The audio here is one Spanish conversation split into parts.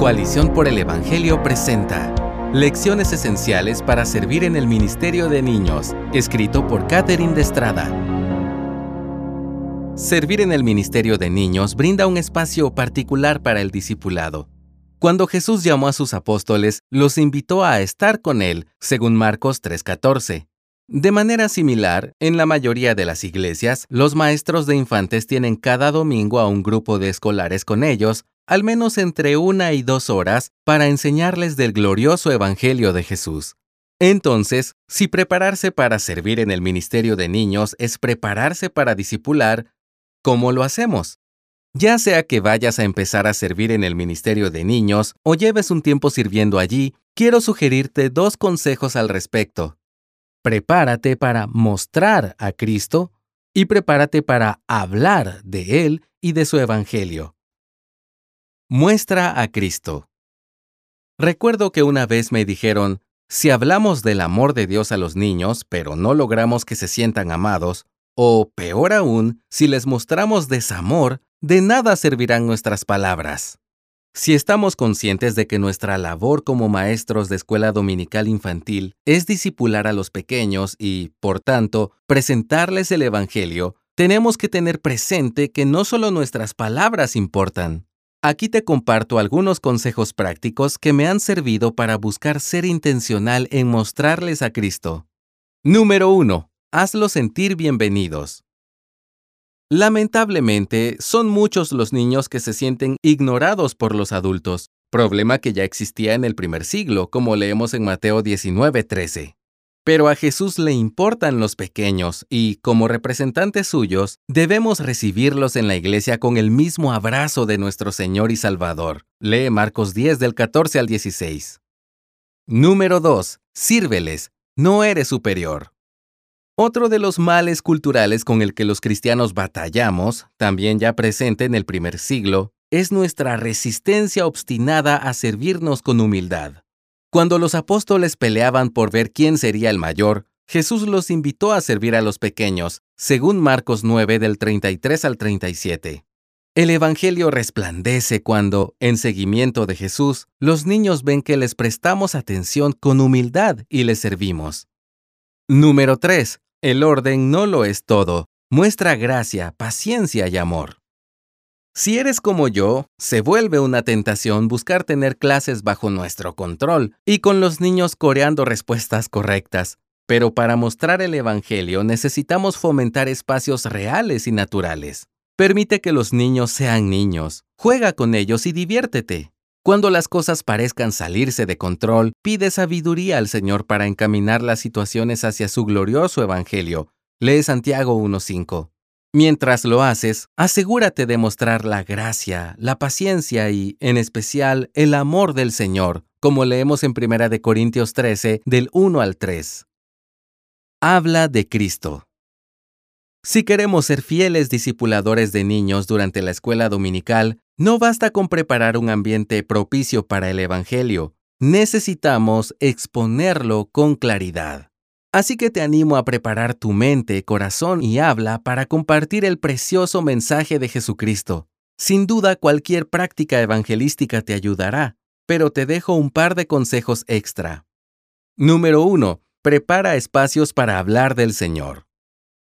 Coalición por el Evangelio presenta Lecciones Esenciales para Servir en el Ministerio de Niños, escrito por Catherine de Estrada. Servir en el Ministerio de Niños brinda un espacio particular para el discipulado. Cuando Jesús llamó a sus apóstoles, los invitó a estar con él, según Marcos 3:14. De manera similar, en la mayoría de las iglesias, los maestros de infantes tienen cada domingo a un grupo de escolares con ellos, al menos entre una y dos horas, para enseñarles del glorioso Evangelio de Jesús. Entonces, si prepararse para servir en el ministerio de niños es prepararse para discipular, ¿cómo lo hacemos? Ya sea que vayas a empezar a servir en el ministerio de niños o lleves un tiempo sirviendo allí, quiero sugerirte dos consejos al respecto. Prepárate para mostrar a Cristo y prepárate para hablar de Él y de su Evangelio. Muestra a Cristo. Recuerdo que una vez me dijeron, si hablamos del amor de Dios a los niños, pero no logramos que se sientan amados, o peor aún, si les mostramos desamor, de nada servirán nuestras palabras. Si estamos conscientes de que nuestra labor como maestros de escuela dominical infantil es disipular a los pequeños y, por tanto, presentarles el Evangelio, tenemos que tener presente que no solo nuestras palabras importan. Aquí te comparto algunos consejos prácticos que me han servido para buscar ser intencional en mostrarles a Cristo. Número 1. Hazlos sentir bienvenidos. Lamentablemente, son muchos los niños que se sienten ignorados por los adultos, problema que ya existía en el primer siglo, como leemos en Mateo 19:13. Pero a Jesús le importan los pequeños y, como representantes suyos, debemos recibirlos en la iglesia con el mismo abrazo de nuestro Señor y Salvador. Lee Marcos 10 del 14 al 16. Número 2. Sírveles. No eres superior. Otro de los males culturales con el que los cristianos batallamos, también ya presente en el primer siglo, es nuestra resistencia obstinada a servirnos con humildad. Cuando los apóstoles peleaban por ver quién sería el mayor, Jesús los invitó a servir a los pequeños, según Marcos 9 del 33 al 37. El Evangelio resplandece cuando, en seguimiento de Jesús, los niños ven que les prestamos atención con humildad y les servimos. Número 3. El orden no lo es todo. Muestra gracia, paciencia y amor. Si eres como yo, se vuelve una tentación buscar tener clases bajo nuestro control y con los niños coreando respuestas correctas. Pero para mostrar el Evangelio necesitamos fomentar espacios reales y naturales. Permite que los niños sean niños, juega con ellos y diviértete. Cuando las cosas parezcan salirse de control, pide sabiduría al Señor para encaminar las situaciones hacia su glorioso Evangelio. Lee Santiago 1.5. Mientras lo haces, asegúrate de mostrar la gracia, la paciencia y, en especial, el amor del Señor, como leemos en 1 Corintios 13, del 1 al 3. Habla de Cristo. Si queremos ser fieles discipuladores de niños durante la escuela dominical, no basta con preparar un ambiente propicio para el Evangelio, necesitamos exponerlo con claridad. Así que te animo a preparar tu mente, corazón y habla para compartir el precioso mensaje de Jesucristo. Sin duda cualquier práctica evangelística te ayudará, pero te dejo un par de consejos extra. Número 1. Prepara espacios para hablar del Señor.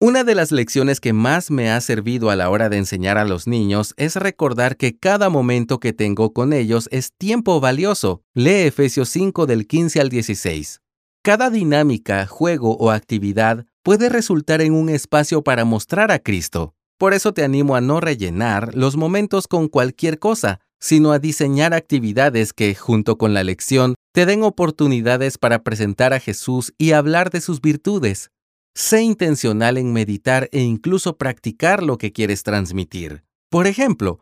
Una de las lecciones que más me ha servido a la hora de enseñar a los niños es recordar que cada momento que tengo con ellos es tiempo valioso. Lee Efesios 5 del 15 al 16. Cada dinámica, juego o actividad puede resultar en un espacio para mostrar a Cristo. Por eso te animo a no rellenar los momentos con cualquier cosa, sino a diseñar actividades que, junto con la lección, te den oportunidades para presentar a Jesús y hablar de sus virtudes. Sé intencional en meditar e incluso practicar lo que quieres transmitir. Por ejemplo,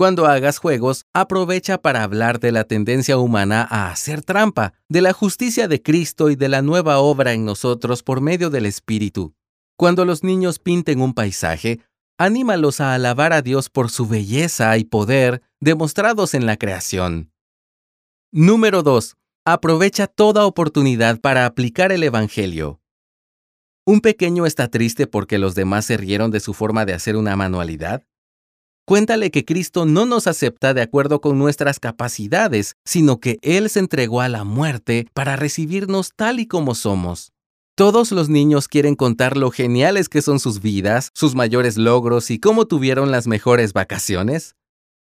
cuando hagas juegos, aprovecha para hablar de la tendencia humana a hacer trampa, de la justicia de Cristo y de la nueva obra en nosotros por medio del Espíritu. Cuando los niños pinten un paisaje, anímalos a alabar a Dios por su belleza y poder demostrados en la creación. Número 2. Aprovecha toda oportunidad para aplicar el Evangelio. ¿Un pequeño está triste porque los demás se rieron de su forma de hacer una manualidad? Cuéntale que Cristo no nos acepta de acuerdo con nuestras capacidades, sino que Él se entregó a la muerte para recibirnos tal y como somos. Todos los niños quieren contar lo geniales que son sus vidas, sus mayores logros y cómo tuvieron las mejores vacaciones.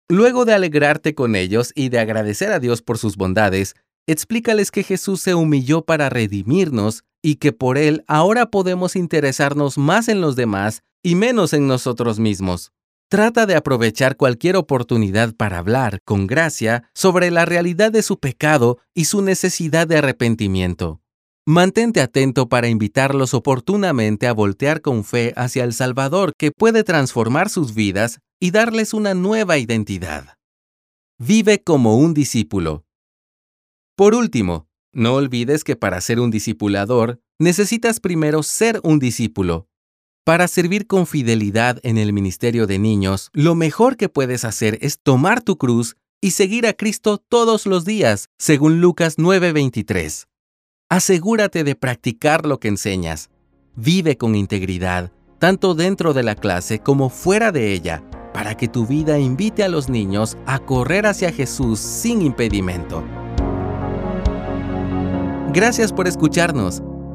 Luego de alegrarte con ellos y de agradecer a Dios por sus bondades, explícales que Jesús se humilló para redimirnos y que por Él ahora podemos interesarnos más en los demás y menos en nosotros mismos. Trata de aprovechar cualquier oportunidad para hablar, con gracia, sobre la realidad de su pecado y su necesidad de arrepentimiento. Mantente atento para invitarlos oportunamente a voltear con fe hacia el Salvador que puede transformar sus vidas y darles una nueva identidad. Vive como un discípulo. Por último, no olvides que para ser un discipulador necesitas primero ser un discípulo. Para servir con fidelidad en el ministerio de niños, lo mejor que puedes hacer es tomar tu cruz y seguir a Cristo todos los días, según Lucas 9:23. Asegúrate de practicar lo que enseñas. Vive con integridad, tanto dentro de la clase como fuera de ella, para que tu vida invite a los niños a correr hacia Jesús sin impedimento. Gracias por escucharnos.